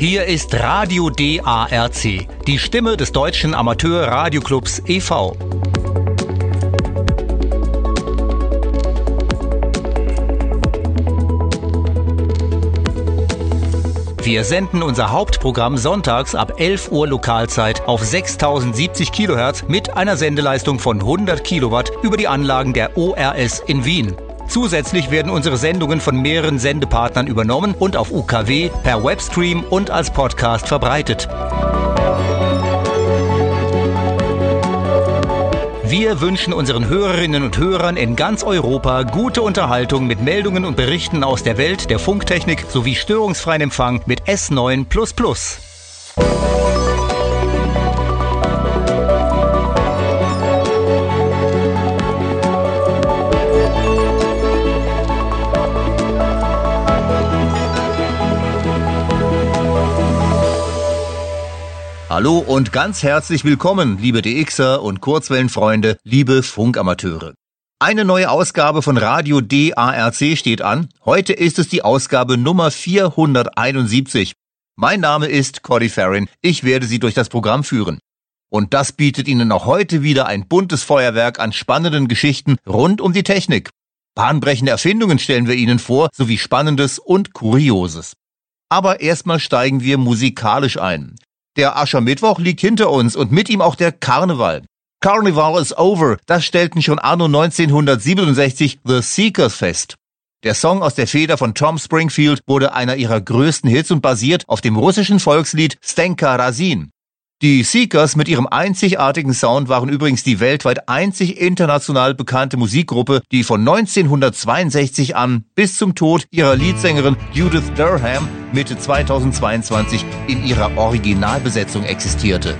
Hier ist Radio DARC, die Stimme des deutschen Amateur-Radioclubs e.V. Wir senden unser Hauptprogramm sonntags ab 11 Uhr Lokalzeit auf 6070 Kilohertz mit einer Sendeleistung von 100 Kilowatt über die Anlagen der ORS in Wien. Zusätzlich werden unsere Sendungen von mehreren Sendepartnern übernommen und auf UKW, per Webstream und als Podcast verbreitet. Wir wünschen unseren Hörerinnen und Hörern in ganz Europa gute Unterhaltung mit Meldungen und Berichten aus der Welt der Funktechnik sowie störungsfreien Empfang mit S9. Hallo und ganz herzlich willkommen, liebe DXer und Kurzwellenfreunde, liebe Funkamateure. Eine neue Ausgabe von Radio DARC steht an. Heute ist es die Ausgabe Nummer 471. Mein Name ist Cody Farrin. Ich werde Sie durch das Programm führen. Und das bietet Ihnen auch heute wieder ein buntes Feuerwerk an spannenden Geschichten rund um die Technik. Bahnbrechende Erfindungen stellen wir Ihnen vor, sowie Spannendes und Kurioses. Aber erstmal steigen wir musikalisch ein. Der Aschermittwoch liegt hinter uns und mit ihm auch der Karneval. Carnival is over, das stellten schon anno 1967 The Seekers fest. Der Song aus der Feder von Tom Springfield wurde einer ihrer größten Hits und basiert auf dem russischen Volkslied Stenka Razin. Die Seekers mit ihrem einzigartigen Sound waren übrigens die weltweit einzig international bekannte Musikgruppe, die von 1962 an bis zum Tod ihrer Leadsängerin Judith Durham Mitte 2022 in ihrer Originalbesetzung existierte.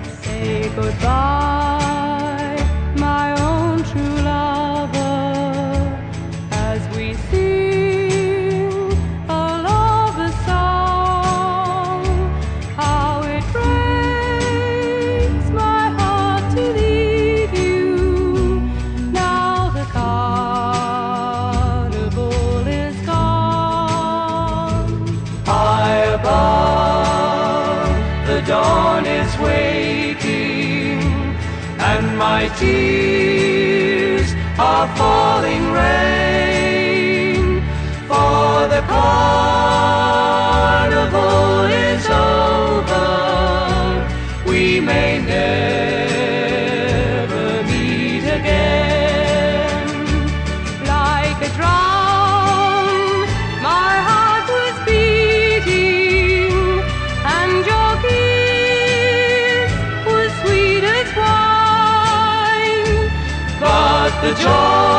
Tears are falling the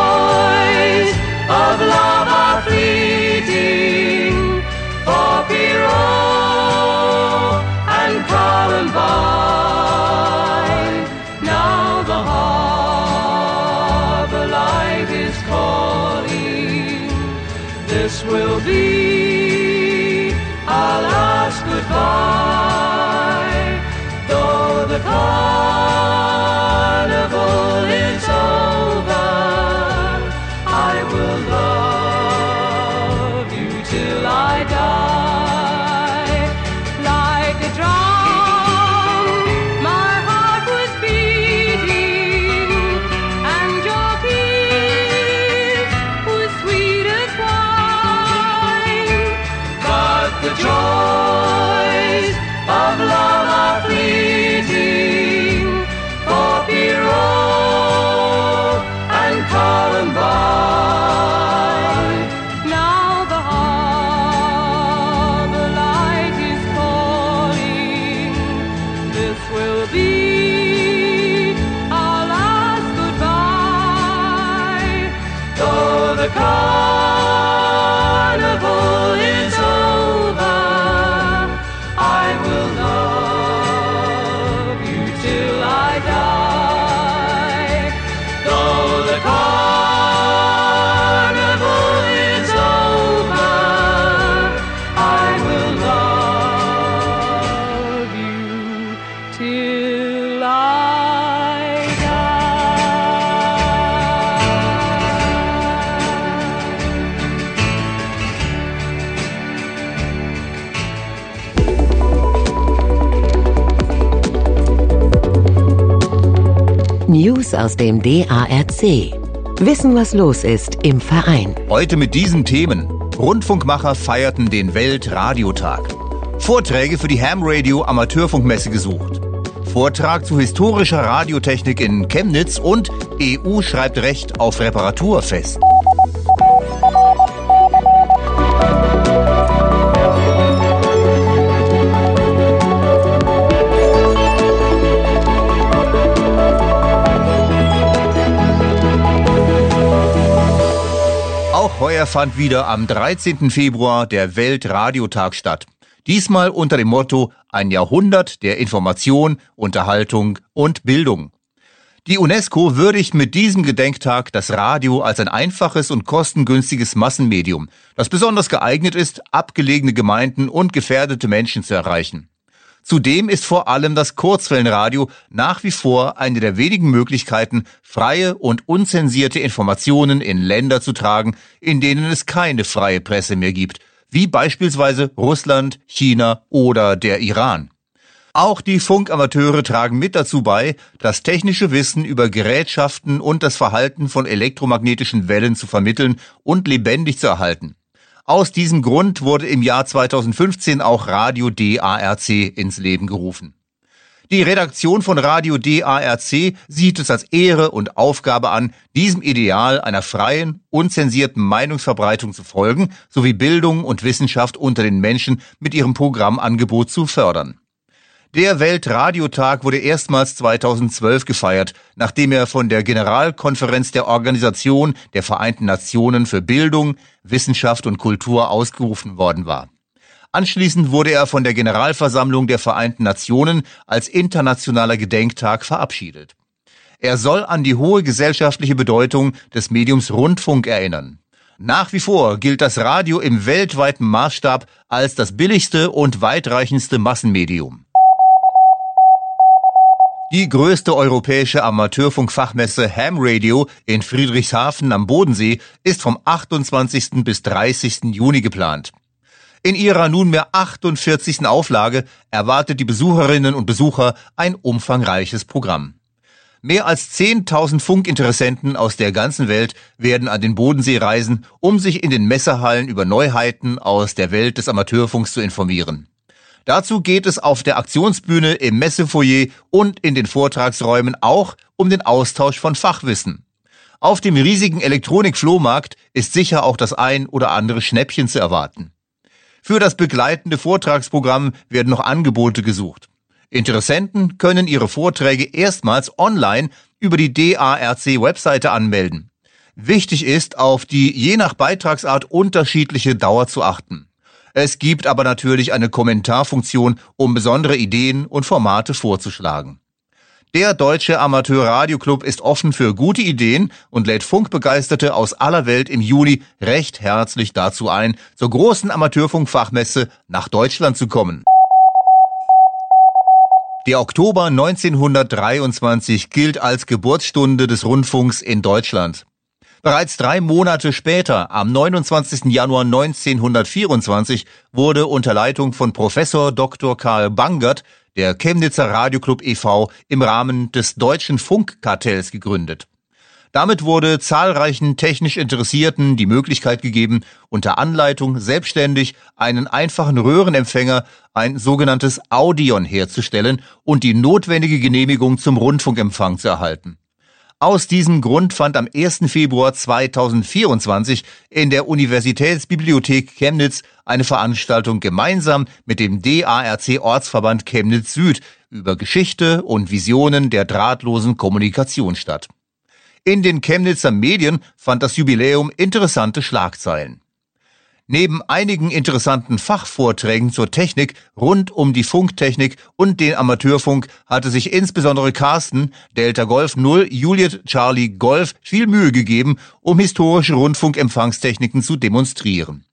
Aus dem DARC. Wissen, was los ist im Verein. Heute mit diesen Themen. Rundfunkmacher feierten den Weltradiotag. Vorträge für die Ham Radio Amateurfunkmesse gesucht. Vortrag zu historischer Radiotechnik in Chemnitz und EU schreibt Recht auf Reparatur fest. Heuer fand wieder am 13. Februar der Weltradiotag statt. Diesmal unter dem Motto Ein Jahrhundert der Information, Unterhaltung und Bildung. Die UNESCO würdigt mit diesem Gedenktag das Radio als ein einfaches und kostengünstiges Massenmedium, das besonders geeignet ist, abgelegene Gemeinden und gefährdete Menschen zu erreichen. Zudem ist vor allem das Kurzwellenradio nach wie vor eine der wenigen Möglichkeiten, freie und unzensierte Informationen in Länder zu tragen, in denen es keine freie Presse mehr gibt, wie beispielsweise Russland, China oder der Iran. Auch die Funkamateure tragen mit dazu bei, das technische Wissen über Gerätschaften und das Verhalten von elektromagnetischen Wellen zu vermitteln und lebendig zu erhalten. Aus diesem Grund wurde im Jahr 2015 auch Radio DARC ins Leben gerufen. Die Redaktion von Radio DARC sieht es als Ehre und Aufgabe an, diesem Ideal einer freien, unzensierten Meinungsverbreitung zu folgen, sowie Bildung und Wissenschaft unter den Menschen mit ihrem Programmangebot zu fördern. Der Weltradiotag wurde erstmals 2012 gefeiert, nachdem er von der Generalkonferenz der Organisation der Vereinten Nationen für Bildung, Wissenschaft und Kultur ausgerufen worden war. Anschließend wurde er von der Generalversammlung der Vereinten Nationen als internationaler Gedenktag verabschiedet. Er soll an die hohe gesellschaftliche Bedeutung des Mediums Rundfunk erinnern. Nach wie vor gilt das Radio im weltweiten Maßstab als das billigste und weitreichendste Massenmedium. Die größte europäische Amateurfunkfachmesse Ham Radio in Friedrichshafen am Bodensee ist vom 28. bis 30. Juni geplant. In ihrer nunmehr 48. Auflage erwartet die Besucherinnen und Besucher ein umfangreiches Programm. Mehr als 10.000 Funkinteressenten aus der ganzen Welt werden an den Bodensee reisen, um sich in den Messehallen über Neuheiten aus der Welt des Amateurfunks zu informieren. Dazu geht es auf der Aktionsbühne im Messefoyer und in den Vortragsräumen auch um den Austausch von Fachwissen. Auf dem riesigen Elektronik-Flohmarkt ist sicher auch das ein oder andere Schnäppchen zu erwarten. Für das begleitende Vortragsprogramm werden noch Angebote gesucht. Interessenten können ihre Vorträge erstmals online über die DARC-Webseite anmelden. Wichtig ist, auf die je nach Beitragsart unterschiedliche Dauer zu achten. Es gibt aber natürlich eine Kommentarfunktion, um besondere Ideen und Formate vorzuschlagen. Der Deutsche Amateur Radio Club ist offen für gute Ideen und lädt Funkbegeisterte aus aller Welt im Juni recht herzlich dazu ein, zur großen Amateurfunkfachmesse nach Deutschland zu kommen. Der Oktober 1923 gilt als Geburtsstunde des Rundfunks in Deutschland. Bereits drei Monate später, am 29. Januar 1924, wurde unter Leitung von Professor Dr. Karl Bangert der Chemnitzer Radioclub e.V. im Rahmen des Deutschen Funkkartells gegründet. Damit wurde zahlreichen technisch Interessierten die Möglichkeit gegeben, unter Anleitung selbstständig einen einfachen Röhrenempfänger, ein sogenanntes Audion herzustellen und die notwendige Genehmigung zum Rundfunkempfang zu erhalten. Aus diesem Grund fand am 1. Februar 2024 in der Universitätsbibliothek Chemnitz eine Veranstaltung gemeinsam mit dem DARC Ortsverband Chemnitz Süd über Geschichte und Visionen der drahtlosen Kommunikation statt. In den Chemnitzer Medien fand das Jubiläum interessante Schlagzeilen. Neben einigen interessanten Fachvorträgen zur Technik rund um die Funktechnik und den Amateurfunk hatte sich insbesondere Carsten, Delta Golf 0, Juliet Charlie Golf viel Mühe gegeben, um historische Rundfunkempfangstechniken zu demonstrieren.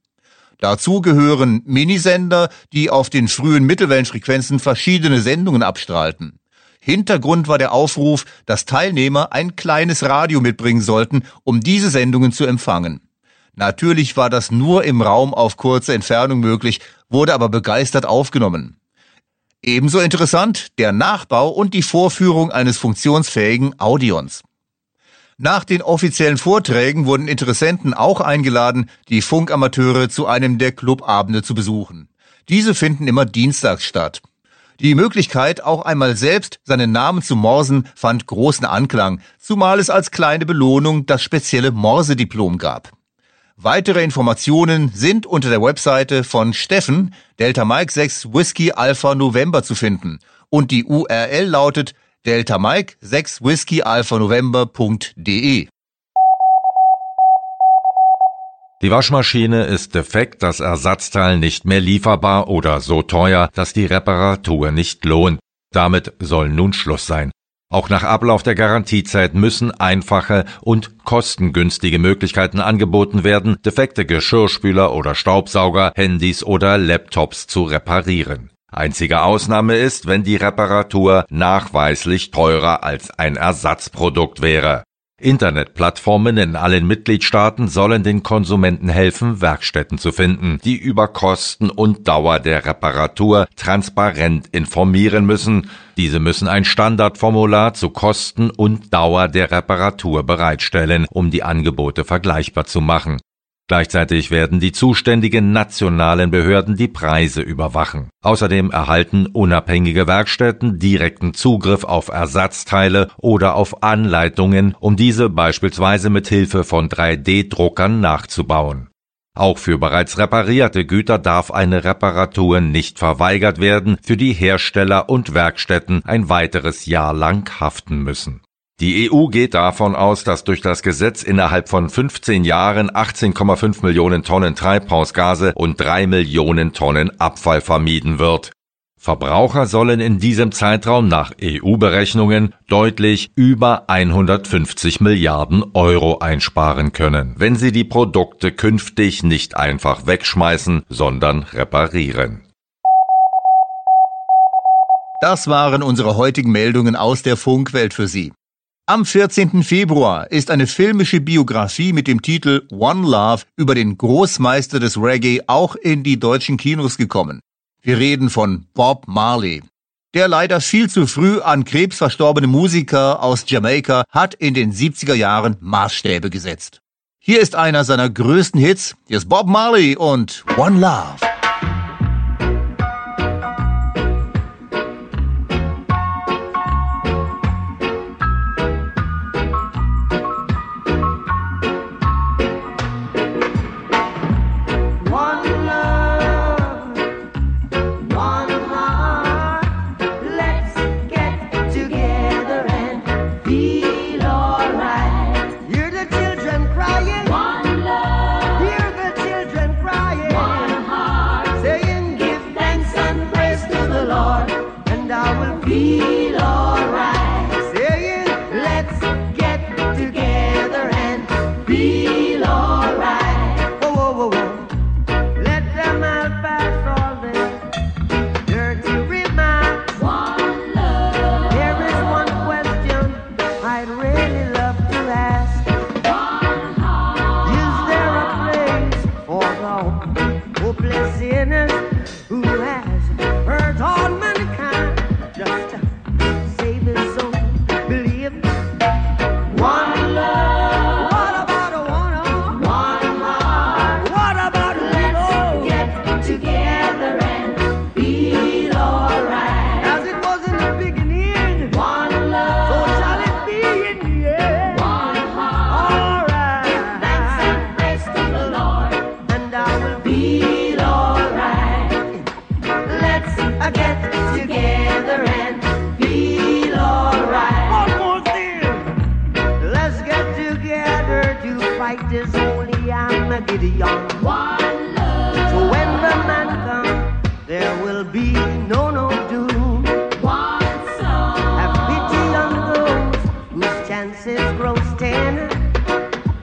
Dazu gehören Minisender, die auf den frühen Mittelwellenfrequenzen verschiedene Sendungen abstrahlten. Hintergrund war der Aufruf, dass Teilnehmer ein kleines Radio mitbringen sollten, um diese Sendungen zu empfangen. Natürlich war das nur im Raum auf kurze Entfernung möglich, wurde aber begeistert aufgenommen. Ebenso interessant der Nachbau und die Vorführung eines funktionsfähigen Audions. Nach den offiziellen Vorträgen wurden Interessenten auch eingeladen, die Funkamateure zu einem der Clubabende zu besuchen. Diese finden immer dienstags statt. Die Möglichkeit, auch einmal selbst seinen Namen zu morsen, fand großen Anklang, zumal es als kleine Belohnung das spezielle Morsediplom gab. Weitere Informationen sind unter der Webseite von Steffen, Delta Mike 6 Whiskey Alpha November zu finden und die URL lautet Delta Mike 6 Whiskey Alpha November.de. Die Waschmaschine ist defekt, das Ersatzteil nicht mehr lieferbar oder so teuer, dass die Reparatur nicht lohnt. Damit soll nun Schluss sein. Auch nach Ablauf der Garantiezeit müssen einfache und kostengünstige Möglichkeiten angeboten werden, defekte Geschirrspüler oder Staubsauger, Handys oder Laptops zu reparieren. Einzige Ausnahme ist, wenn die Reparatur nachweislich teurer als ein Ersatzprodukt wäre. Internetplattformen in allen Mitgliedstaaten sollen den Konsumenten helfen, Werkstätten zu finden, die über Kosten und Dauer der Reparatur transparent informieren müssen. Diese müssen ein Standardformular zu Kosten und Dauer der Reparatur bereitstellen, um die Angebote vergleichbar zu machen. Gleichzeitig werden die zuständigen nationalen Behörden die Preise überwachen. Außerdem erhalten unabhängige Werkstätten direkten Zugriff auf Ersatzteile oder auf Anleitungen, um diese beispielsweise mit Hilfe von 3D-Druckern nachzubauen. Auch für bereits reparierte Güter darf eine Reparatur nicht verweigert werden, für die Hersteller und Werkstätten ein weiteres Jahr lang haften müssen. Die EU geht davon aus, dass durch das Gesetz innerhalb von 15 Jahren 18,5 Millionen Tonnen Treibhausgase und 3 Millionen Tonnen Abfall vermieden wird. Verbraucher sollen in diesem Zeitraum nach EU-Berechnungen deutlich über 150 Milliarden Euro einsparen können, wenn sie die Produkte künftig nicht einfach wegschmeißen, sondern reparieren. Das waren unsere heutigen Meldungen aus der Funkwelt für Sie. Am 14. Februar ist eine filmische Biografie mit dem Titel One Love über den Großmeister des Reggae auch in die deutschen Kinos gekommen. Wir reden von Bob Marley. Der leider viel zu früh an Krebs verstorbene Musiker aus Jamaika hat in den 70er Jahren Maßstäbe gesetzt. Hier ist einer seiner größten Hits. Hier ist Bob Marley und One Love.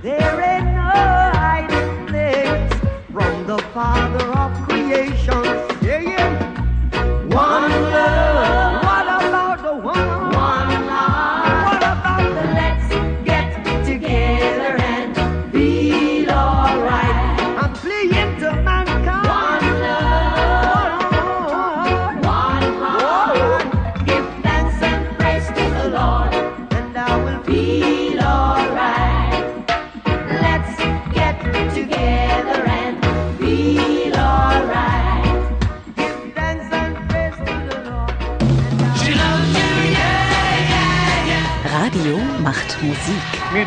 There ain't no hiding from the Father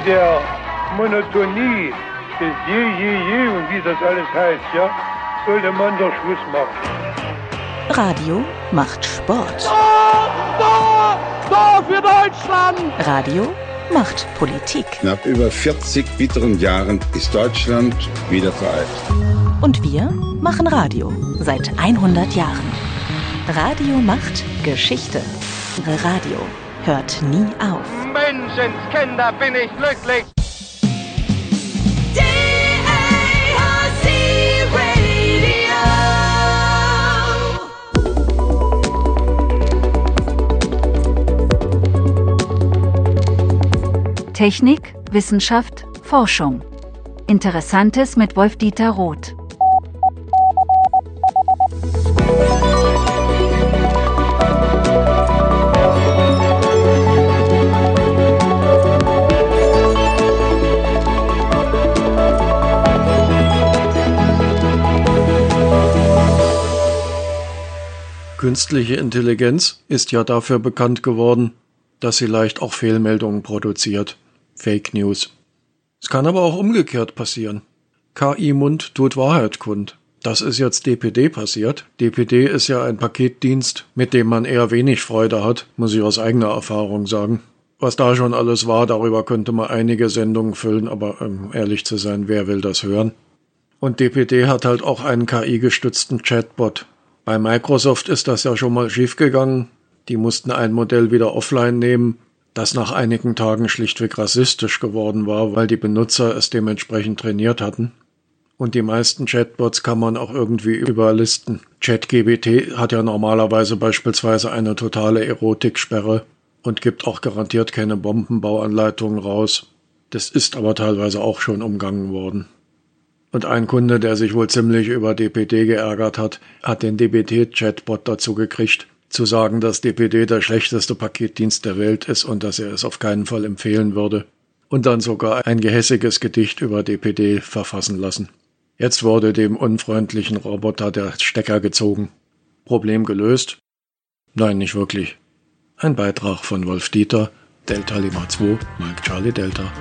der Monotonie des Je, Je, Je und wie das alles heißt, ja, sollte man doch Schluss machen. Radio macht Sport. Da, da für Deutschland! Radio macht Politik. Nach über 40 bitteren Jahren ist Deutschland wieder vereint. Und wir machen Radio seit 100 Jahren. Radio macht Geschichte. Radio hört nie auf. Menschenskinder, bin ich glücklich! Technik, Wissenschaft, Forschung. Interessantes mit Wolf-Dieter Roth. Künstliche Intelligenz ist ja dafür bekannt geworden, dass sie leicht auch Fehlmeldungen produziert. Fake News. Es kann aber auch umgekehrt passieren. KI-Mund tut Wahrheit kund. Das ist jetzt DPD passiert. DPD ist ja ein Paketdienst, mit dem man eher wenig Freude hat, muss ich aus eigener Erfahrung sagen. Was da schon alles war, darüber könnte man einige Sendungen füllen, aber um ehrlich zu sein, wer will das hören? Und DPD hat halt auch einen KI-gestützten Chatbot. Bei Microsoft ist das ja schon mal schiefgegangen. Die mussten ein Modell wieder offline nehmen, das nach einigen Tagen schlichtweg rassistisch geworden war, weil die Benutzer es dementsprechend trainiert hatten. Und die meisten Chatbots kann man auch irgendwie überlisten. ChatGBT hat ja normalerweise beispielsweise eine totale Erotiksperre und gibt auch garantiert keine Bombenbauanleitungen raus. Das ist aber teilweise auch schon umgangen worden. Und ein Kunde, der sich wohl ziemlich über DPD geärgert hat, hat den DPD-Chatbot dazu gekriegt, zu sagen, dass DPD der schlechteste Paketdienst der Welt ist und dass er es auf keinen Fall empfehlen würde. Und dann sogar ein gehässiges Gedicht über DPD verfassen lassen. Jetzt wurde dem unfreundlichen Roboter der Stecker gezogen. Problem gelöst? Nein, nicht wirklich. Ein Beitrag von Wolf Dieter, Delta Lima 2, Mike Charlie Delta.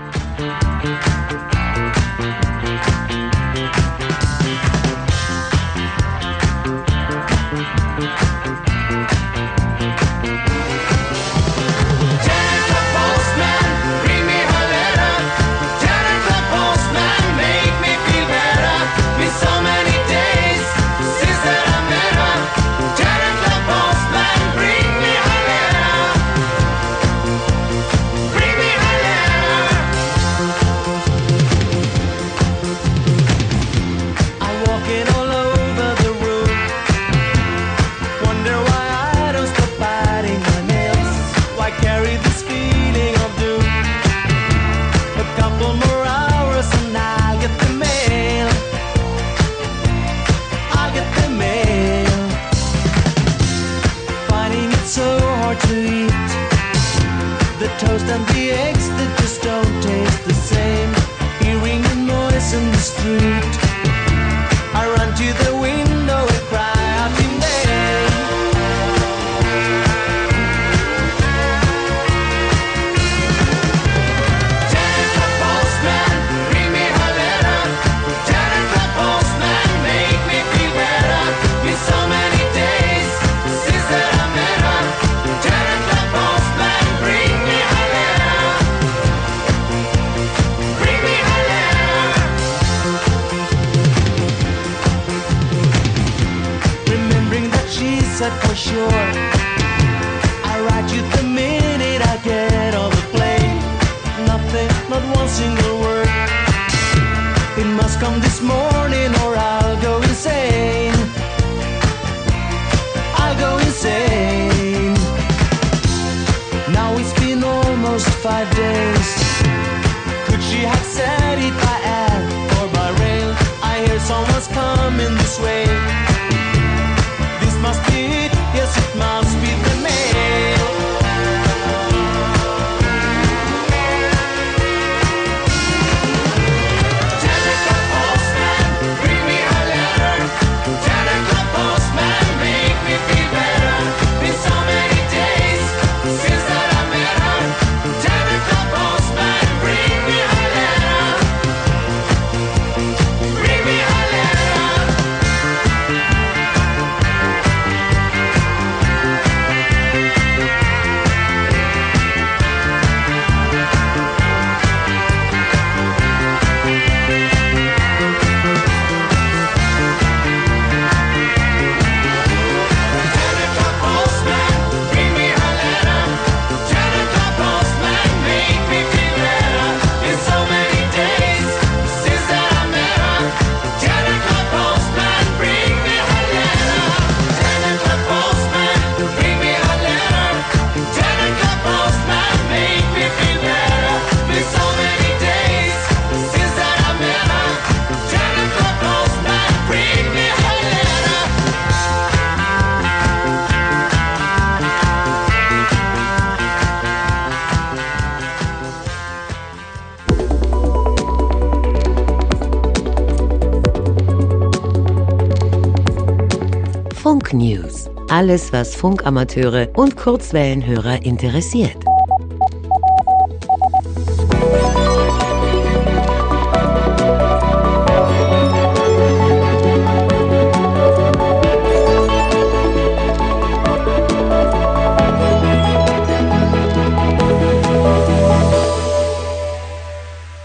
Alles, was Funkamateure und Kurzwellenhörer interessiert.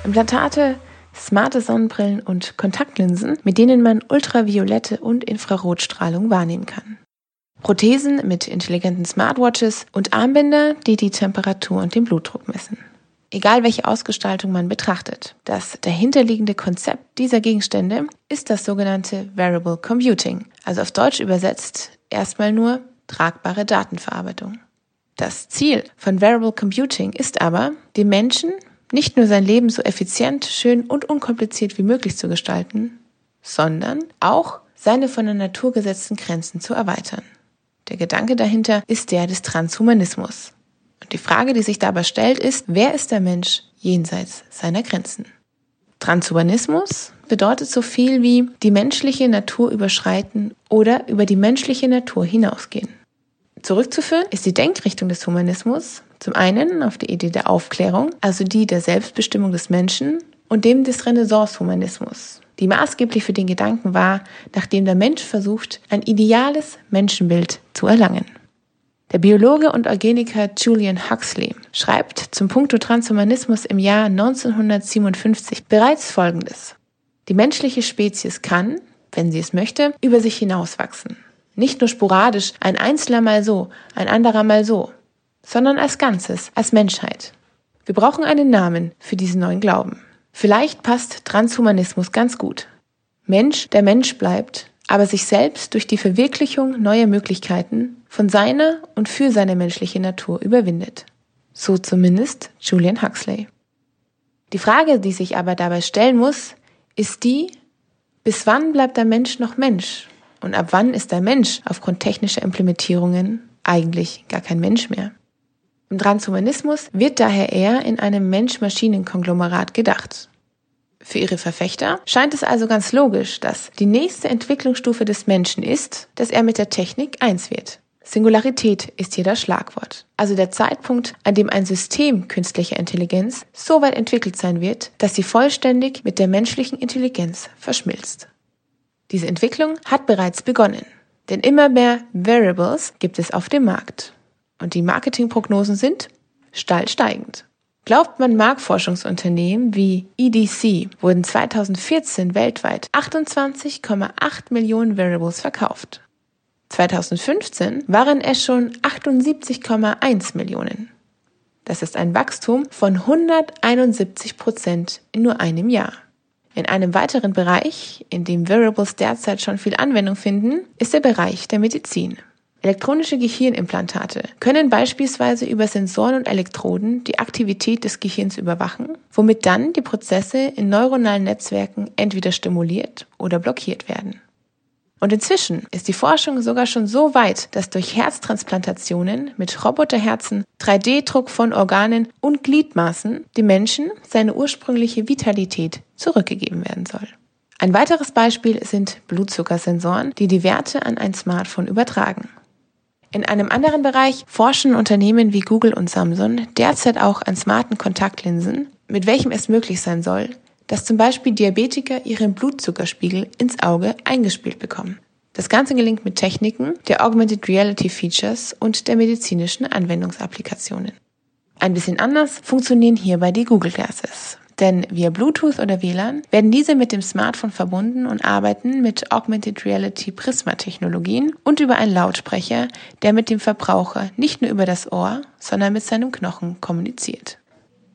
Implantate, smarte Sonnenbrillen und Kontaktlinsen, mit denen man ultraviolette und Infrarotstrahlung wahrnehmen kann. Prothesen mit intelligenten Smartwatches und Armbänder, die die Temperatur und den Blutdruck messen. Egal welche Ausgestaltung man betrachtet, das dahinterliegende Konzept dieser Gegenstände ist das sogenannte Variable Computing, also auf Deutsch übersetzt erstmal nur tragbare Datenverarbeitung. Das Ziel von Variable Computing ist aber, dem Menschen nicht nur sein Leben so effizient, schön und unkompliziert wie möglich zu gestalten, sondern auch seine von der Natur gesetzten Grenzen zu erweitern. Der Gedanke dahinter ist der des Transhumanismus. Und die Frage, die sich dabei stellt, ist, wer ist der Mensch jenseits seiner Grenzen? Transhumanismus bedeutet so viel wie die menschliche Natur überschreiten oder über die menschliche Natur hinausgehen. Zurückzuführen ist die Denkrichtung des Humanismus zum einen auf die Idee der Aufklärung, also die der Selbstbestimmung des Menschen, und dem des Renaissance-Humanismus, die maßgeblich für den Gedanken war, nachdem der Mensch versucht, ein ideales Menschenbild zu erlangen. Der Biologe und Eugeniker Julian Huxley schreibt zum Punkto Transhumanismus im Jahr 1957 bereits Folgendes. Die menschliche Spezies kann, wenn sie es möchte, über sich hinauswachsen. Nicht nur sporadisch, ein Einzelner mal so, ein anderer mal so, sondern als Ganzes, als Menschheit. Wir brauchen einen Namen für diesen neuen Glauben. Vielleicht passt Transhumanismus ganz gut. Mensch, der Mensch bleibt, aber sich selbst durch die Verwirklichung neuer Möglichkeiten von seiner und für seine menschliche Natur überwindet. So zumindest Julian Huxley. Die Frage, die sich aber dabei stellen muss, ist die, bis wann bleibt der Mensch noch Mensch? Und ab wann ist der Mensch aufgrund technischer Implementierungen eigentlich gar kein Mensch mehr? Im Transhumanismus wird daher eher in einem Mensch-Maschinen-Konglomerat gedacht. Für ihre Verfechter scheint es also ganz logisch, dass die nächste Entwicklungsstufe des Menschen ist, dass er mit der Technik eins wird. Singularität ist hier das Schlagwort. Also der Zeitpunkt, an dem ein System künstlicher Intelligenz so weit entwickelt sein wird, dass sie vollständig mit der menschlichen Intelligenz verschmilzt. Diese Entwicklung hat bereits begonnen, denn immer mehr Variables gibt es auf dem Markt. Und die Marketingprognosen sind steil steigend. Glaubt man Marktforschungsunternehmen wie EDC, wurden 2014 weltweit 28,8 Millionen Variables verkauft. 2015 waren es schon 78,1 Millionen. Das ist ein Wachstum von 171 Prozent in nur einem Jahr. In einem weiteren Bereich, in dem Variables derzeit schon viel Anwendung finden, ist der Bereich der Medizin. Elektronische Gehirnimplantate können beispielsweise über Sensoren und Elektroden die Aktivität des Gehirns überwachen, womit dann die Prozesse in neuronalen Netzwerken entweder stimuliert oder blockiert werden. Und inzwischen ist die Forschung sogar schon so weit, dass durch Herztransplantationen mit Roboterherzen, 3D-Druck von Organen und Gliedmaßen dem Menschen seine ursprüngliche Vitalität zurückgegeben werden soll. Ein weiteres Beispiel sind Blutzuckersensoren, die die Werte an ein Smartphone übertragen. In einem anderen Bereich forschen Unternehmen wie Google und Samsung derzeit auch an smarten Kontaktlinsen, mit welchem es möglich sein soll, dass zum Beispiel Diabetiker ihren Blutzuckerspiegel ins Auge eingespielt bekommen. Das Ganze gelingt mit Techniken der Augmented Reality Features und der medizinischen Anwendungsapplikationen. Ein bisschen anders funktionieren hierbei die Google Glasses. Denn via Bluetooth oder WLAN werden diese mit dem Smartphone verbunden und arbeiten mit Augmented Reality Prisma-Technologien und über einen Lautsprecher, der mit dem Verbraucher nicht nur über das Ohr, sondern mit seinem Knochen kommuniziert.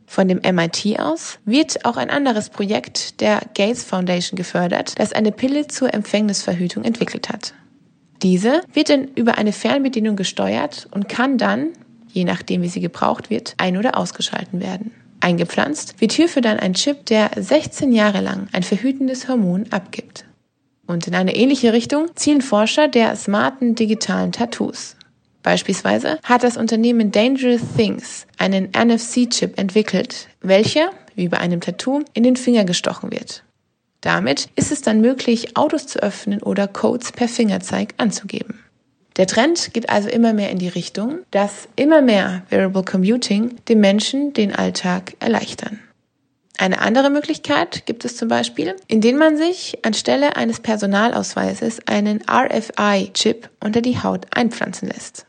Von dem MIT aus wird auch ein anderes Projekt der Gates Foundation gefördert, das eine Pille zur Empfängnisverhütung entwickelt hat. Diese wird dann über eine Fernbedienung gesteuert und kann dann, je nachdem wie sie gebraucht wird, ein- oder ausgeschalten werden. Eingepflanzt wird hierfür dann ein Chip, der 16 Jahre lang ein verhütendes Hormon abgibt. Und in eine ähnliche Richtung zielen Forscher der smarten digitalen Tattoos. Beispielsweise hat das Unternehmen Dangerous Things einen NFC-Chip entwickelt, welcher, wie bei einem Tattoo, in den Finger gestochen wird. Damit ist es dann möglich, Autos zu öffnen oder Codes per Fingerzeig anzugeben. Der Trend geht also immer mehr in die Richtung, dass immer mehr Variable Computing dem Menschen den Alltag erleichtern. Eine andere Möglichkeit gibt es zum Beispiel, indem man sich anstelle eines Personalausweises einen RFI-Chip unter die Haut einpflanzen lässt.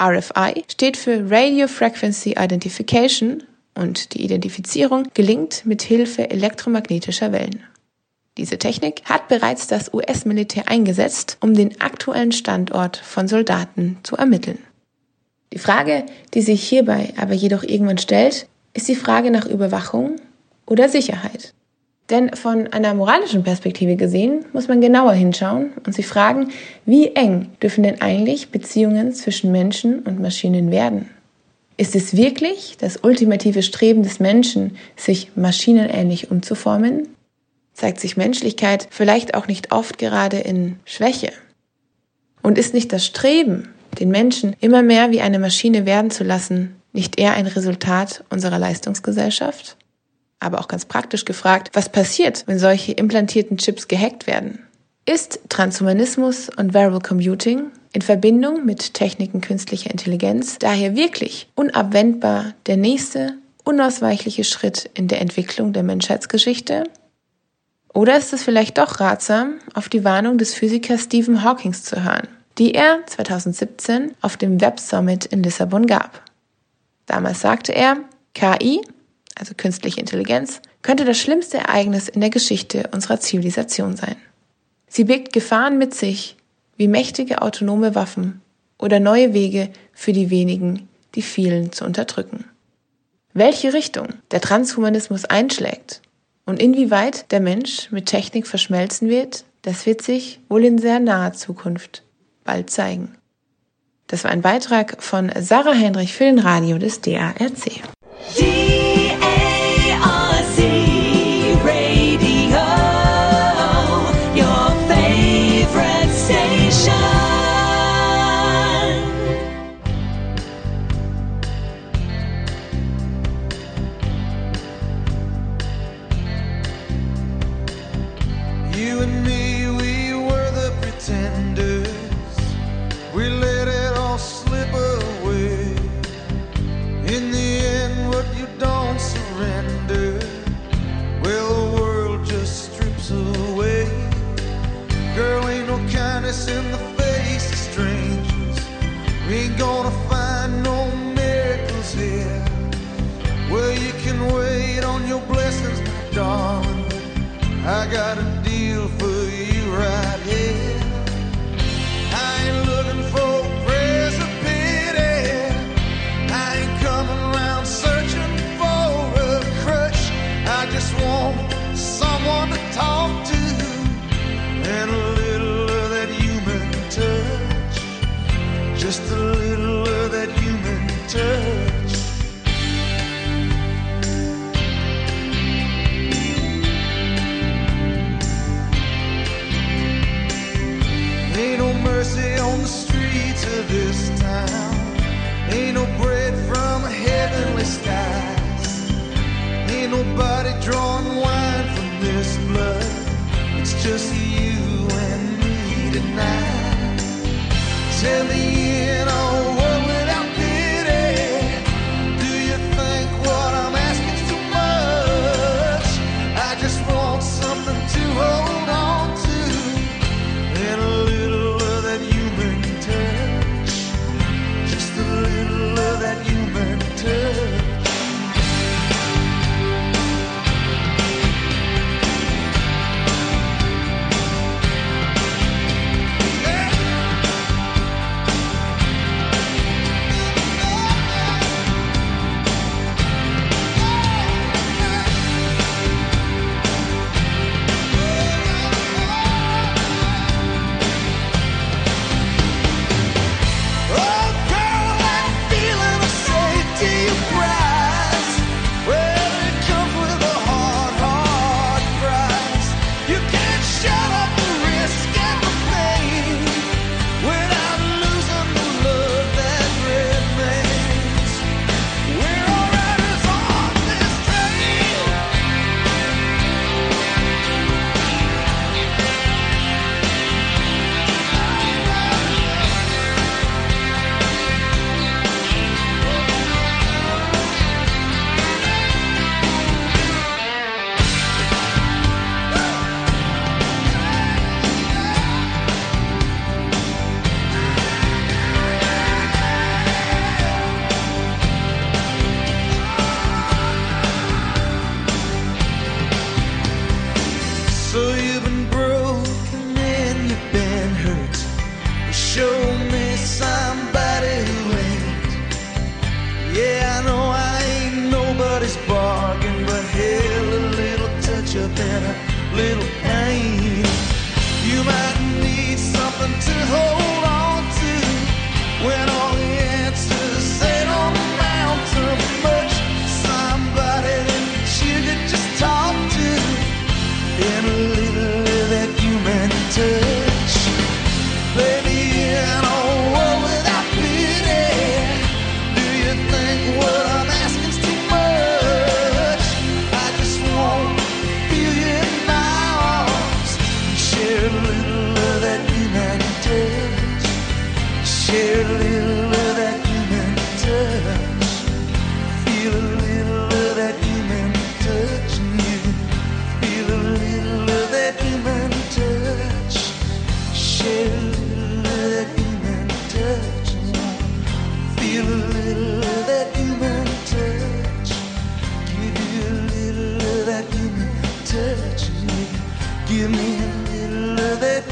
RFI steht für Radio Frequency Identification und die Identifizierung gelingt mit Hilfe elektromagnetischer Wellen. Diese Technik hat bereits das US-Militär eingesetzt, um den aktuellen Standort von Soldaten zu ermitteln. Die Frage, die sich hierbei aber jedoch irgendwann stellt, ist die Frage nach Überwachung oder Sicherheit. Denn von einer moralischen Perspektive gesehen muss man genauer hinschauen und sich fragen, wie eng dürfen denn eigentlich Beziehungen zwischen Menschen und Maschinen werden? Ist es wirklich das ultimative Streben des Menschen, sich maschinenähnlich umzuformen? Zeigt sich Menschlichkeit vielleicht auch nicht oft gerade in Schwäche? Und ist nicht das Streben, den Menschen immer mehr wie eine Maschine werden zu lassen, nicht eher ein Resultat unserer Leistungsgesellschaft? Aber auch ganz praktisch gefragt, was passiert, wenn solche implantierten Chips gehackt werden? Ist Transhumanismus und Variable Computing in Verbindung mit Techniken künstlicher Intelligenz daher wirklich unabwendbar der nächste, unausweichliche Schritt in der Entwicklung der Menschheitsgeschichte? Oder ist es vielleicht doch ratsam, auf die Warnung des Physikers Stephen Hawking zu hören, die er 2017 auf dem Web Summit in Lissabon gab? Damals sagte er, KI, also künstliche Intelligenz, könnte das schlimmste Ereignis in der Geschichte unserer Zivilisation sein. Sie birgt Gefahren mit sich, wie mächtige autonome Waffen oder neue Wege für die wenigen, die vielen zu unterdrücken. Welche Richtung der Transhumanismus einschlägt und inwieweit der Mensch mit Technik verschmelzen wird, das wird sich wohl in sehr naher Zukunft bald zeigen. Das war ein Beitrag von Sarah Heinrich für den Radio des DARC. Gonna find no miracles here. Well, you can wait on your blessings, darling. I got give me a little of that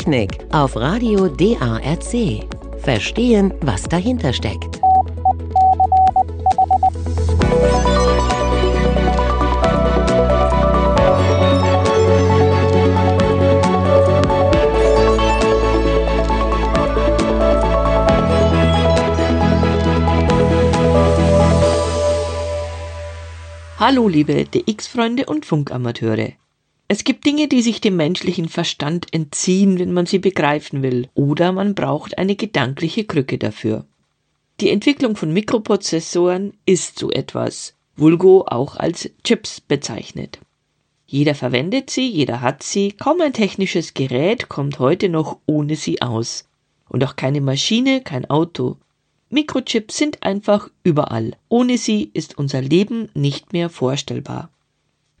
Technik auf Radio DARC. Verstehen, was dahinter steckt. Hallo liebe DX-Freunde und Funkamateure. Es gibt Dinge, die sich dem menschlichen Verstand entziehen, wenn man sie begreifen will, oder man braucht eine gedankliche Krücke dafür. Die Entwicklung von Mikroprozessoren ist so etwas, vulgo auch als Chips bezeichnet. Jeder verwendet sie, jeder hat sie, kaum ein technisches Gerät kommt heute noch ohne sie aus. Und auch keine Maschine, kein Auto. Mikrochips sind einfach überall. Ohne sie ist unser Leben nicht mehr vorstellbar.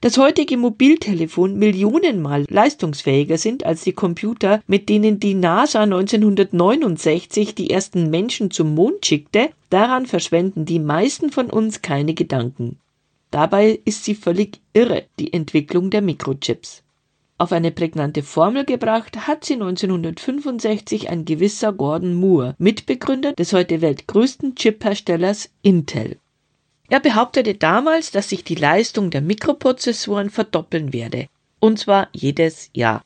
Das heutige Mobiltelefon millionenmal leistungsfähiger sind als die Computer, mit denen die NASA 1969 die ersten Menschen zum Mond schickte, daran verschwenden die meisten von uns keine Gedanken. Dabei ist sie völlig irre, die Entwicklung der Mikrochips. Auf eine prägnante Formel gebracht hat sie 1965 ein gewisser Gordon Moore, Mitbegründer des heute weltgrößten Chipherstellers Intel. Er behauptete damals, dass sich die Leistung der Mikroprozessoren verdoppeln werde, und zwar jedes Jahr.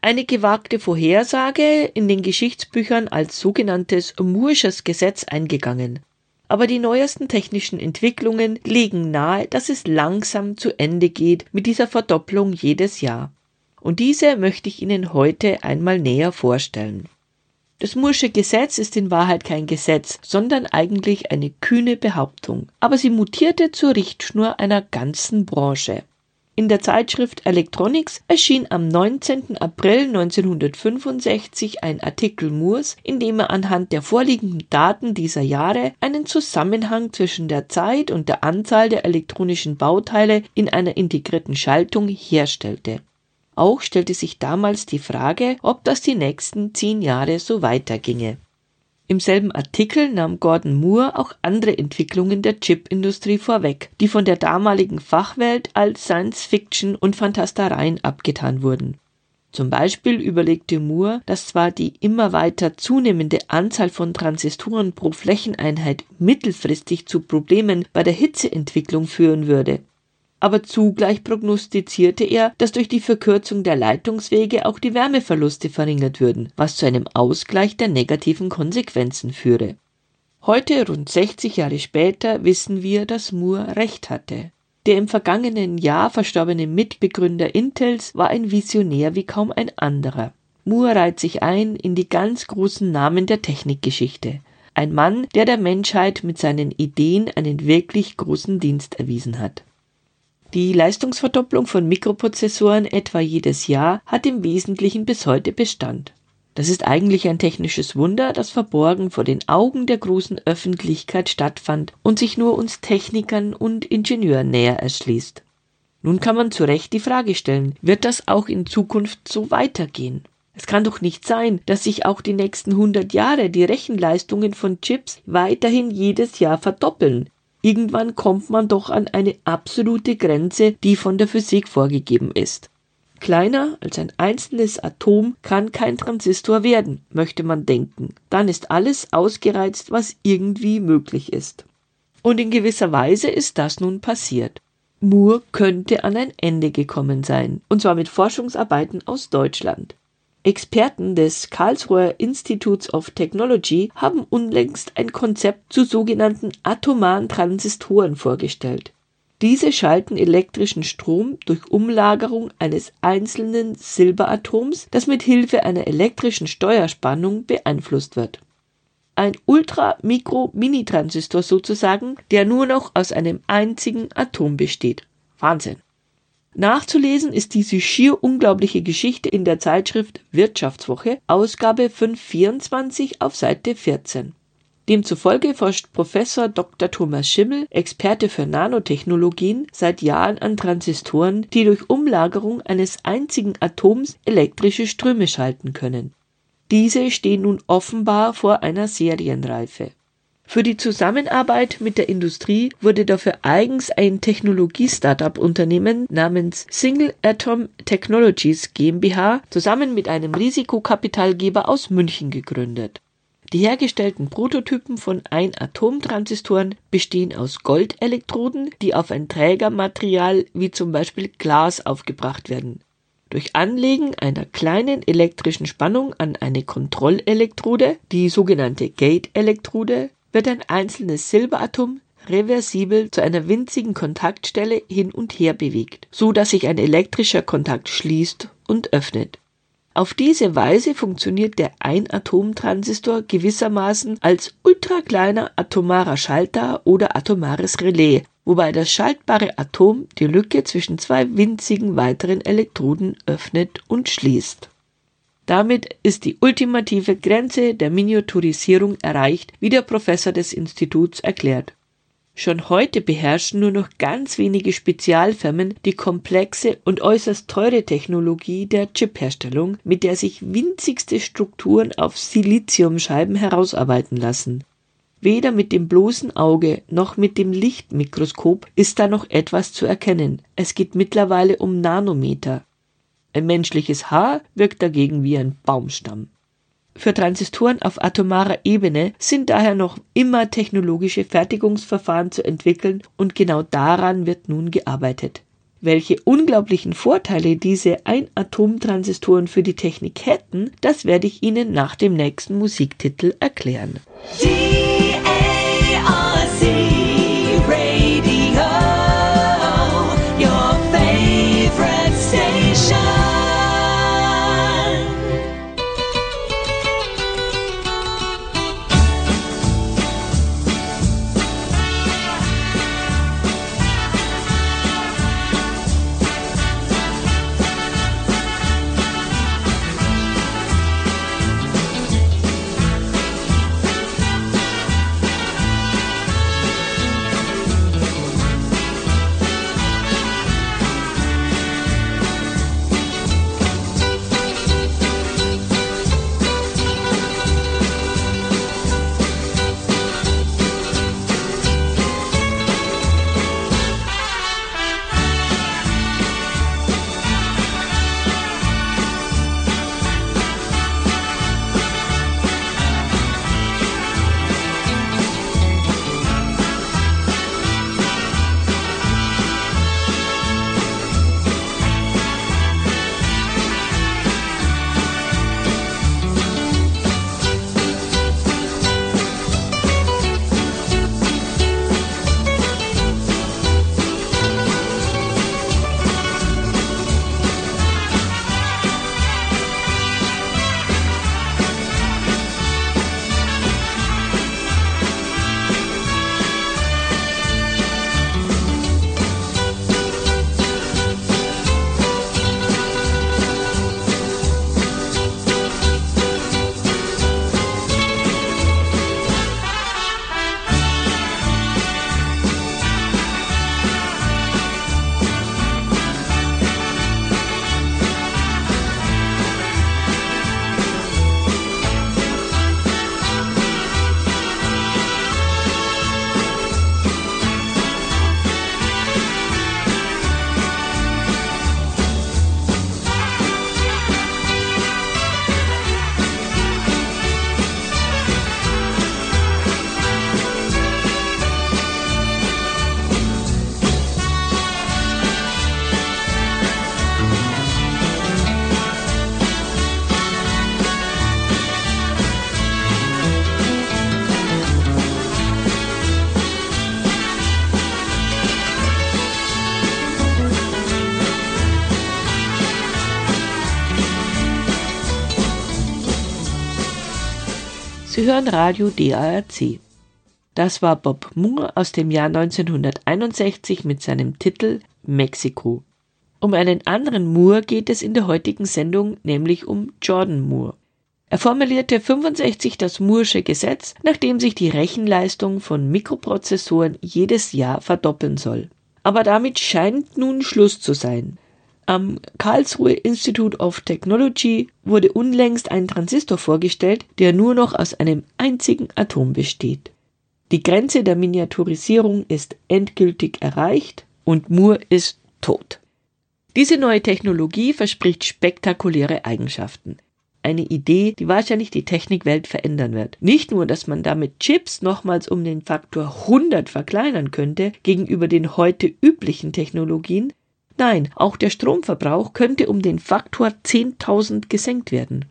Eine gewagte Vorhersage in den Geschichtsbüchern als sogenanntes Moore'sches Gesetz eingegangen. Aber die neuesten technischen Entwicklungen legen nahe, dass es langsam zu Ende geht mit dieser Verdopplung jedes Jahr. Und diese möchte ich Ihnen heute einmal näher vorstellen. Das Moore'sche Gesetz ist in Wahrheit kein Gesetz, sondern eigentlich eine kühne Behauptung. Aber sie mutierte zur Richtschnur einer ganzen Branche. In der Zeitschrift Electronics erschien am 19. April 1965 ein Artikel Moores, in dem er anhand der vorliegenden Daten dieser Jahre einen Zusammenhang zwischen der Zeit und der Anzahl der elektronischen Bauteile in einer integrierten Schaltung herstellte. Auch stellte sich damals die Frage, ob das die nächsten zehn Jahre so weiterginge. Im selben Artikel nahm Gordon Moore auch andere Entwicklungen der Chipindustrie vorweg, die von der damaligen Fachwelt als Science Fiction und Fantastereien abgetan wurden. Zum Beispiel überlegte Moore, dass zwar die immer weiter zunehmende Anzahl von Transistoren pro Flächeneinheit mittelfristig zu Problemen bei der Hitzeentwicklung führen würde, aber zugleich prognostizierte er, dass durch die Verkürzung der Leitungswege auch die Wärmeverluste verringert würden, was zu einem Ausgleich der negativen Konsequenzen führe. Heute, rund 60 Jahre später, wissen wir, dass Moore recht hatte. Der im vergangenen Jahr verstorbene Mitbegründer Intels war ein Visionär wie kaum ein anderer. Moore reiht sich ein in die ganz großen Namen der Technikgeschichte. Ein Mann, der der Menschheit mit seinen Ideen einen wirklich großen Dienst erwiesen hat. Die Leistungsverdopplung von Mikroprozessoren etwa jedes Jahr hat im Wesentlichen bis heute Bestand. Das ist eigentlich ein technisches Wunder, das verborgen vor den Augen der großen Öffentlichkeit stattfand und sich nur uns Technikern und Ingenieuren näher erschließt. Nun kann man zu Recht die Frage stellen, wird das auch in Zukunft so weitergehen? Es kann doch nicht sein, dass sich auch die nächsten 100 Jahre die Rechenleistungen von Chips weiterhin jedes Jahr verdoppeln, Irgendwann kommt man doch an eine absolute Grenze, die von der Physik vorgegeben ist. Kleiner als ein einzelnes Atom kann kein Transistor werden, möchte man denken. Dann ist alles ausgereizt, was irgendwie möglich ist. Und in gewisser Weise ist das nun passiert. Moore könnte an ein Ende gekommen sein, und zwar mit Forschungsarbeiten aus Deutschland. Experten des Karlsruher Institutes of Technology haben unlängst ein Konzept zu sogenannten atomaren Transistoren vorgestellt. Diese schalten elektrischen Strom durch Umlagerung eines einzelnen Silberatoms, das mit Hilfe einer elektrischen Steuerspannung beeinflusst wird. Ein Ultra-Mikro-Mini-Transistor sozusagen, der nur noch aus einem einzigen Atom besteht. Wahnsinn. Nachzulesen ist diese schier unglaubliche Geschichte in der Zeitschrift Wirtschaftswoche, Ausgabe 524 auf Seite 14. Demzufolge forscht Professor Dr. Thomas Schimmel, Experte für Nanotechnologien, seit Jahren an Transistoren, die durch Umlagerung eines einzigen Atoms elektrische Ströme schalten können. Diese stehen nun offenbar vor einer Serienreife. Für die Zusammenarbeit mit der Industrie wurde dafür eigens ein Technologie-Startup-Unternehmen namens Single Atom Technologies GmbH zusammen mit einem Risikokapitalgeber aus München gegründet. Die hergestellten Prototypen von Ein-Atom-Transistoren bestehen aus Goldelektroden, die auf ein Trägermaterial wie zum Beispiel Glas aufgebracht werden. Durch Anlegen einer kleinen elektrischen Spannung an eine Kontrollelektrode, die sogenannte Gate-Elektrode, wird ein einzelnes Silberatom reversibel zu einer winzigen Kontaktstelle hin und her bewegt, so dass sich ein elektrischer Kontakt schließt und öffnet. Auf diese Weise funktioniert der Ein-Atom-Transistor gewissermaßen als ultrakleiner atomarer Schalter oder atomares Relais, wobei das schaltbare Atom die Lücke zwischen zwei winzigen weiteren Elektroden öffnet und schließt. Damit ist die ultimative Grenze der Miniaturisierung erreicht, wie der Professor des Instituts erklärt. Schon heute beherrschen nur noch ganz wenige Spezialfirmen die komplexe und äußerst teure Technologie der Chipherstellung, mit der sich winzigste Strukturen auf Siliziumscheiben herausarbeiten lassen. Weder mit dem bloßen Auge noch mit dem Lichtmikroskop ist da noch etwas zu erkennen. Es geht mittlerweile um Nanometer. Ein menschliches Haar wirkt dagegen wie ein Baumstamm. Für Transistoren auf atomarer Ebene sind daher noch immer technologische Fertigungsverfahren zu entwickeln und genau daran wird nun gearbeitet. Welche unglaublichen Vorteile diese Ein-Atom-Transistoren für die Technik hätten, das werde ich Ihnen nach dem nächsten Musiktitel erklären. Sie hören Radio DARC. Das war Bob Moore aus dem Jahr 1961 mit seinem Titel Mexiko. Um einen anderen Moore geht es in der heutigen Sendung, nämlich um Jordan Moore. Er formulierte 65 das Moore'sche Gesetz, nachdem sich die Rechenleistung von Mikroprozessoren jedes Jahr verdoppeln soll. Aber damit scheint nun Schluss zu sein. Am Karlsruhe Institute of Technology wurde unlängst ein Transistor vorgestellt, der nur noch aus einem einzigen Atom besteht. Die Grenze der Miniaturisierung ist endgültig erreicht und Moore ist tot. Diese neue Technologie verspricht spektakuläre Eigenschaften. Eine Idee, die wahrscheinlich die Technikwelt verändern wird. Nicht nur, dass man damit Chips nochmals um den Faktor 100 verkleinern könnte gegenüber den heute üblichen Technologien, nein, auch der Stromverbrauch könnte um den Faktor 10.000 gesenkt werden.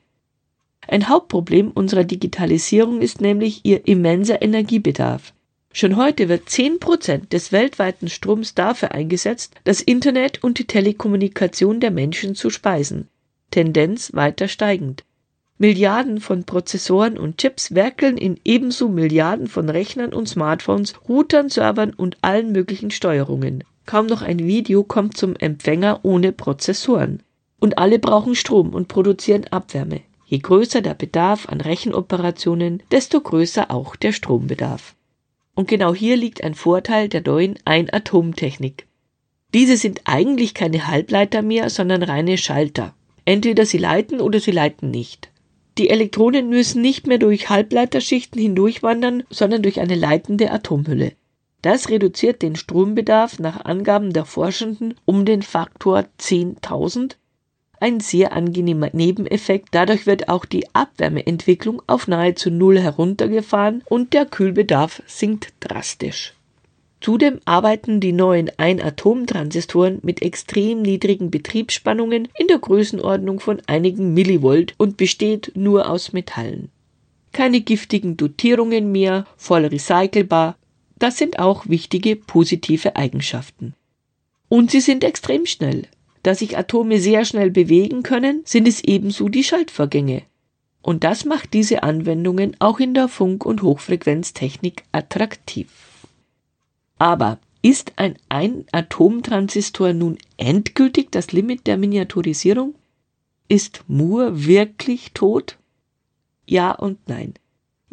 Ein Hauptproblem unserer Digitalisierung ist nämlich ihr immenser Energiebedarf. Schon heute wird 10 Prozent des weltweiten Stroms dafür eingesetzt, das Internet und die Telekommunikation der Menschen zu speisen. Tendenz weiter steigend. Milliarden von Prozessoren und Chips werkeln in ebenso Milliarden von Rechnern und Smartphones, Routern, Servern und allen möglichen Steuerungen. Kaum noch ein Video kommt zum Empfänger ohne Prozessoren. Und alle brauchen Strom und produzieren Abwärme. Je größer der Bedarf an Rechenoperationen, desto größer auch der Strombedarf. Und genau hier liegt ein Vorteil der neuen Ein-Atom-Technik. Diese sind eigentlich keine Halbleiter mehr, sondern reine Schalter. Entweder sie leiten oder sie leiten nicht. Die Elektronen müssen nicht mehr durch Halbleiterschichten hindurchwandern, sondern durch eine leitende Atomhülle. Das reduziert den Strombedarf nach Angaben der Forschenden um den Faktor 10.000 ein sehr angenehmer Nebeneffekt. Dadurch wird auch die Abwärmeentwicklung auf nahezu Null heruntergefahren und der Kühlbedarf sinkt drastisch. Zudem arbeiten die neuen Ein-Atom-Transistoren mit extrem niedrigen Betriebsspannungen in der Größenordnung von einigen Millivolt und besteht nur aus Metallen. Keine giftigen Dotierungen mehr, voll recycelbar, das sind auch wichtige positive Eigenschaften. Und sie sind extrem schnell. Da sich Atome sehr schnell bewegen können, sind es ebenso die Schaltvorgänge. Und das macht diese Anwendungen auch in der Funk- und Hochfrequenztechnik attraktiv. Aber ist ein Ein-Atom-Transistor nun endgültig das Limit der Miniaturisierung? Ist Moore wirklich tot? Ja und nein.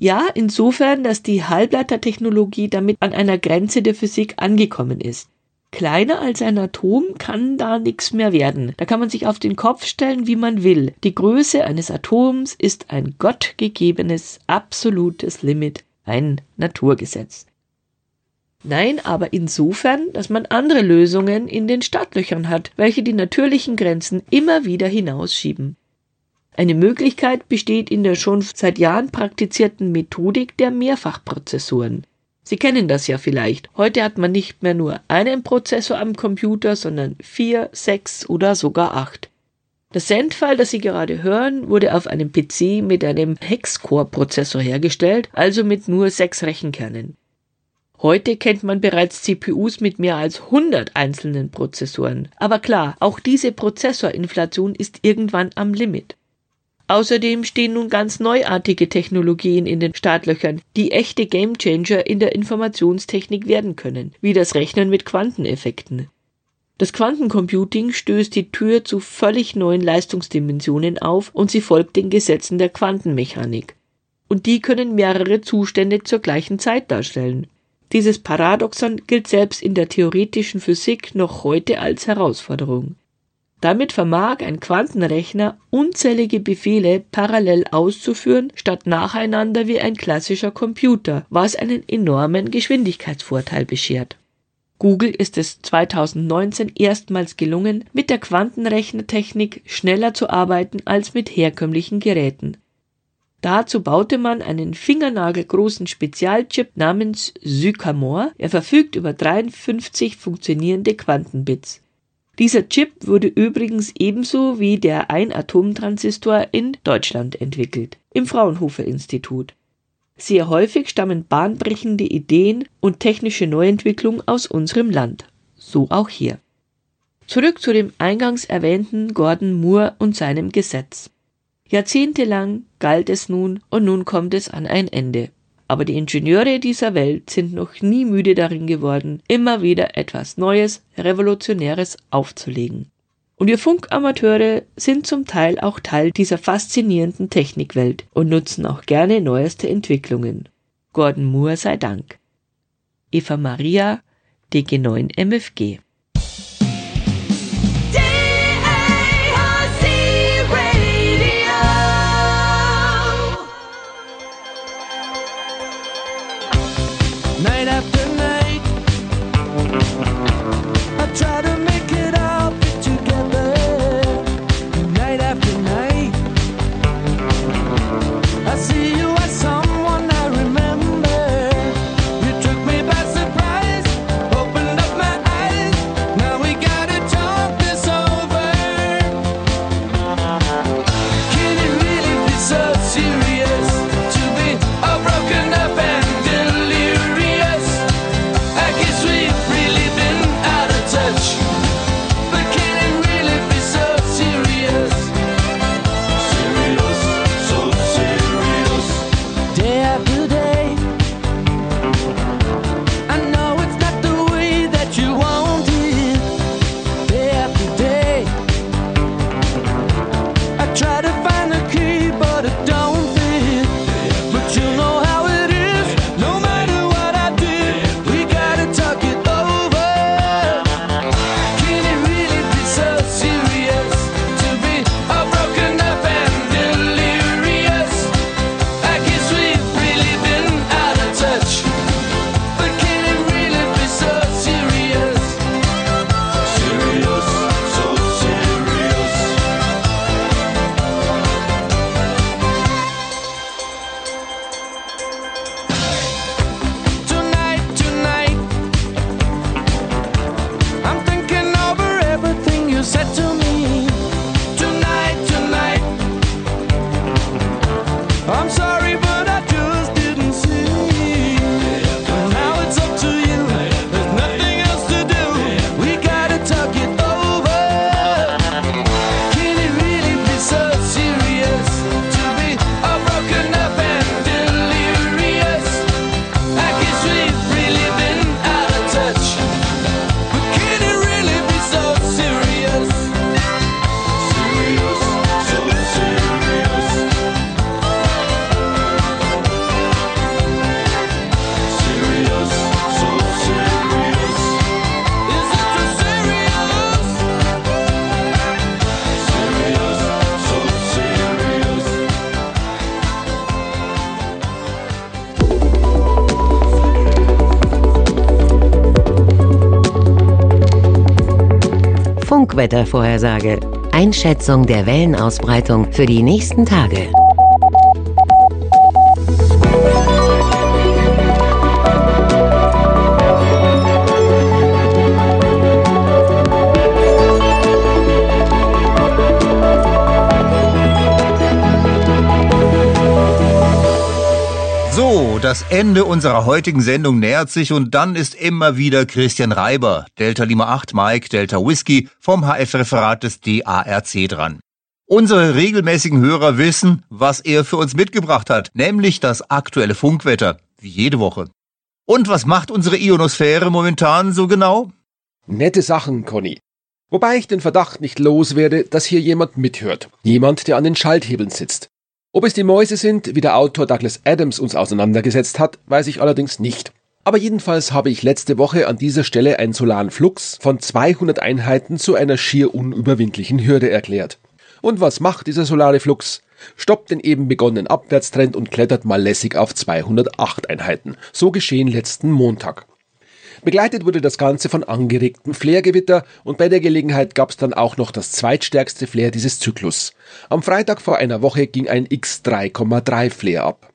Ja, insofern, dass die Halbleitertechnologie damit an einer Grenze der Physik angekommen ist. Kleiner als ein Atom kann da nichts mehr werden. Da kann man sich auf den Kopf stellen, wie man will. Die Größe eines Atoms ist ein gottgegebenes, absolutes Limit, ein Naturgesetz. Nein, aber insofern, dass man andere Lösungen in den Startlöchern hat, welche die natürlichen Grenzen immer wieder hinausschieben. Eine Möglichkeit besteht in der schon seit Jahren praktizierten Methodik der Mehrfachprozessoren. Sie kennen das ja vielleicht. Heute hat man nicht mehr nur einen Prozessor am Computer, sondern vier, sechs oder sogar acht. Das Sendfile, das Sie gerade hören, wurde auf einem PC mit einem Hex-Core-Prozessor hergestellt, also mit nur sechs Rechenkernen. Heute kennt man bereits CPUs mit mehr als 100 einzelnen Prozessoren. Aber klar, auch diese Prozessorinflation ist irgendwann am Limit. Außerdem stehen nun ganz neuartige Technologien in den Startlöchern, die echte Gamechanger in der Informationstechnik werden können, wie das Rechnen mit Quanteneffekten. Das Quantencomputing stößt die Tür zu völlig neuen Leistungsdimensionen auf und sie folgt den Gesetzen der Quantenmechanik. Und die können mehrere Zustände zur gleichen Zeit darstellen. Dieses Paradoxon gilt selbst in der theoretischen Physik noch heute als Herausforderung. Damit vermag ein Quantenrechner unzählige Befehle parallel auszuführen, statt nacheinander wie ein klassischer Computer, was einen enormen Geschwindigkeitsvorteil beschert. Google ist es 2019 erstmals gelungen, mit der Quantenrechnertechnik schneller zu arbeiten als mit herkömmlichen Geräten. Dazu baute man einen fingernagelgroßen Spezialchip namens Sycamore. Er verfügt über 53 funktionierende Quantenbits. Dieser Chip wurde übrigens ebenso wie der Ein-Atom-Transistor in Deutschland entwickelt, im Fraunhofer Institut. Sehr häufig stammen bahnbrechende Ideen und technische Neuentwicklung aus unserem Land. So auch hier. Zurück zu dem eingangs erwähnten Gordon Moore und seinem Gesetz. Jahrzehntelang galt es nun und nun kommt es an ein Ende. Aber die Ingenieure dieser Welt sind noch nie müde darin geworden, immer wieder etwas Neues, Revolutionäres aufzulegen. Und wir Funkamateure sind zum Teil auch Teil dieser faszinierenden Technikwelt und nutzen auch gerne neueste Entwicklungen. Gordon Moore sei Dank. Eva Maria, DG9 MFG. Funkwettervorhersage. Einschätzung der Wellenausbreitung für die nächsten Tage. Das Ende unserer heutigen Sendung nähert sich und dann ist immer wieder Christian Reiber, Delta Lima 8 Mike, Delta Whisky vom HF-Referat des DARC dran. Unsere regelmäßigen Hörer wissen, was er für uns mitgebracht hat, nämlich das aktuelle Funkwetter, wie jede Woche. Und was macht unsere Ionosphäre momentan so genau? Nette Sachen, Conny. Wobei ich den Verdacht nicht loswerde, dass hier jemand mithört. Jemand, der an den Schalthebeln sitzt. Ob es die Mäuse sind, wie der Autor Douglas Adams uns auseinandergesetzt hat, weiß ich allerdings nicht. Aber jedenfalls habe ich letzte Woche an dieser Stelle einen solaren Flux von 200 Einheiten zu einer schier unüberwindlichen Hürde erklärt. Und was macht dieser solare Flux? Stoppt den eben begonnenen Abwärtstrend und klettert mal lässig auf 208 Einheiten. So geschehen letzten Montag. Begleitet wurde das Ganze von angeregtem Flairgewitter und bei der Gelegenheit gab es dann auch noch das zweitstärkste Flair dieses Zyklus. Am Freitag vor einer Woche ging ein X3,3 Flair ab.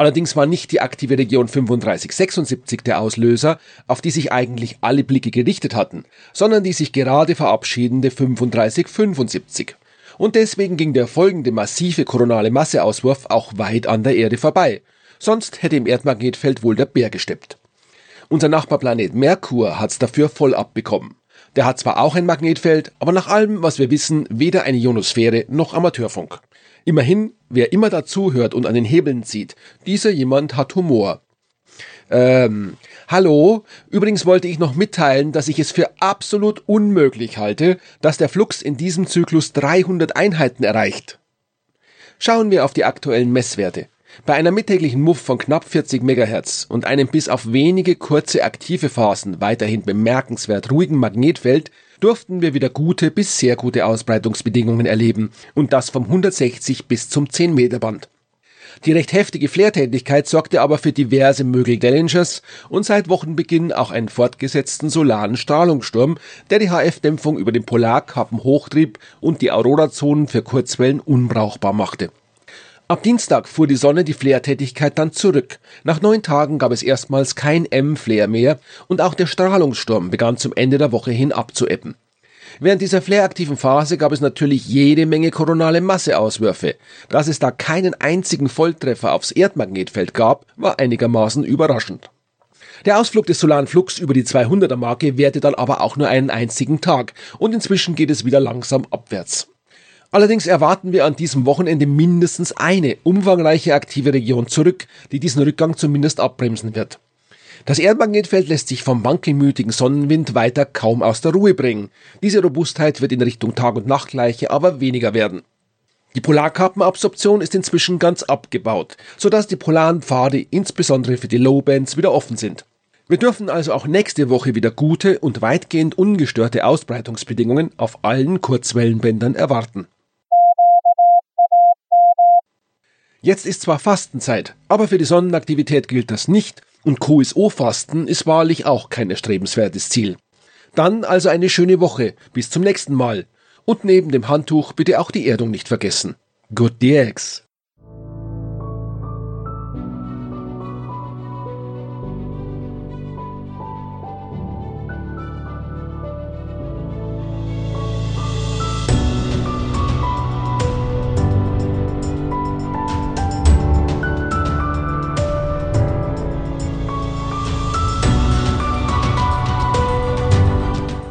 Allerdings war nicht die aktive Region 3576 der Auslöser, auf die sich eigentlich alle Blicke gerichtet hatten, sondern die sich gerade verabschiedende 3575. Und deswegen ging der folgende massive koronale Masseauswurf auch weit an der Erde vorbei. Sonst hätte im Erdmagnetfeld wohl der Bär gesteppt. Unser Nachbarplanet Merkur hat's dafür voll abbekommen. Der hat zwar auch ein Magnetfeld, aber nach allem, was wir wissen, weder eine Ionosphäre noch Amateurfunk. Immerhin, wer immer dazuhört und an den Hebeln zieht, dieser jemand hat Humor. Ähm, hallo, übrigens wollte ich noch mitteilen, dass ich es für absolut unmöglich halte, dass der Flux in diesem Zyklus 300 Einheiten erreicht. Schauen wir auf die aktuellen Messwerte. Bei einer mittäglichen Muff von knapp 40 MHz und einem bis auf wenige kurze aktive Phasen weiterhin bemerkenswert ruhigen Magnetfeld durften wir wieder gute bis sehr gute Ausbreitungsbedingungen erleben und das vom 160 bis zum 10 Meter Band. Die recht heftige Flairtätigkeit sorgte aber für diverse Mögel Dellingers und seit Wochenbeginn auch einen fortgesetzten solaren Strahlungssturm, der die HF-Dämpfung über den Polarkappen hochtrieb und die Aurorazonen für Kurzwellen unbrauchbar machte. Ab Dienstag fuhr die Sonne die Flairtätigkeit dann zurück. Nach neun Tagen gab es erstmals kein M-Flare mehr und auch der Strahlungssturm begann zum Ende der Woche hin abzuebben. Während dieser flareaktiven Phase gab es natürlich jede Menge koronale Masseauswürfe. Dass es da keinen einzigen Volltreffer aufs Erdmagnetfeld gab, war einigermaßen überraschend. Der Ausflug des Solaren Flux über die 200er Marke währte dann aber auch nur einen einzigen Tag und inzwischen geht es wieder langsam abwärts. Allerdings erwarten wir an diesem Wochenende mindestens eine umfangreiche aktive Region zurück, die diesen Rückgang zumindest abbremsen wird. Das Erdmagnetfeld lässt sich vom wankelmütigen Sonnenwind weiter kaum aus der Ruhe bringen. Diese Robustheit wird in Richtung Tag- und Nachtgleiche aber weniger werden. Die Polarkappenabsorption ist inzwischen ganz abgebaut, sodass die polaren Pfade insbesondere für die Lowbands wieder offen sind. Wir dürfen also auch nächste Woche wieder gute und weitgehend ungestörte Ausbreitungsbedingungen auf allen Kurzwellenbändern erwarten. Jetzt ist zwar Fastenzeit, aber für die Sonnenaktivität gilt das nicht und QSO-Fasten ist wahrlich auch kein erstrebenswertes Ziel. Dann also eine schöne Woche, bis zum nächsten Mal. Und neben dem Handtuch bitte auch die Erdung nicht vergessen. Good DX.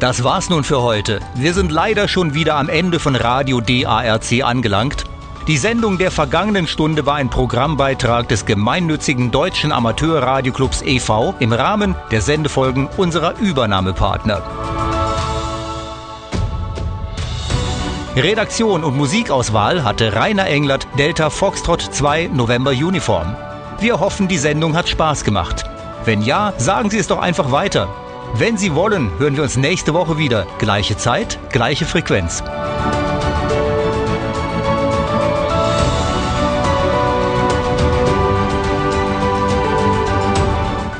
Das war's nun für heute. Wir sind leider schon wieder am Ende von Radio DARC angelangt. Die Sendung der vergangenen Stunde war ein Programmbeitrag des gemeinnützigen Deutschen Amateurradioclubs e.V. im Rahmen der Sendefolgen unserer Übernahmepartner. Redaktion und Musikauswahl hatte Rainer Englert, Delta Foxtrot 2 November Uniform. Wir hoffen, die Sendung hat Spaß gemacht. Wenn ja, sagen Sie es doch einfach weiter. Wenn Sie wollen, hören wir uns nächste Woche wieder. Gleiche Zeit, gleiche Frequenz.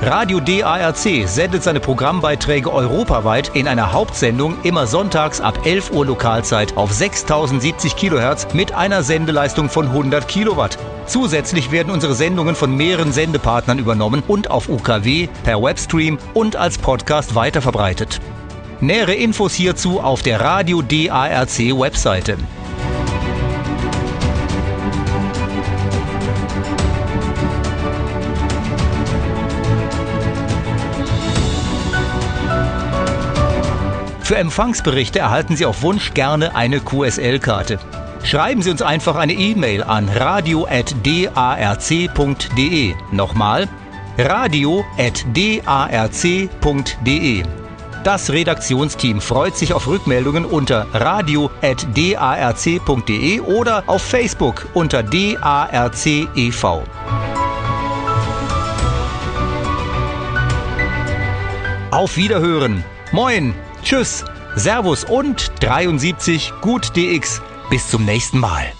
Radio DARC sendet seine Programmbeiträge europaweit in einer Hauptsendung immer sonntags ab 11 Uhr Lokalzeit auf 6070 Kilohertz mit einer Sendeleistung von 100 Kilowatt. Zusätzlich werden unsere Sendungen von mehreren Sendepartnern übernommen und auf UKW, per Webstream und als Podcast weiterverbreitet. Nähere Infos hierzu auf der Radio DARC Webseite. Für Empfangsberichte erhalten Sie auf Wunsch gerne eine QSL-Karte. Schreiben Sie uns einfach eine E-Mail an radio.darc.de. Nochmal radio.darc.de. Das Redaktionsteam freut sich auf Rückmeldungen unter radio.darc.de oder auf Facebook unter DARC-EV. Auf Wiederhören. Moin, tschüss, Servus und 73 Gut DX. Bis zum nächsten Mal.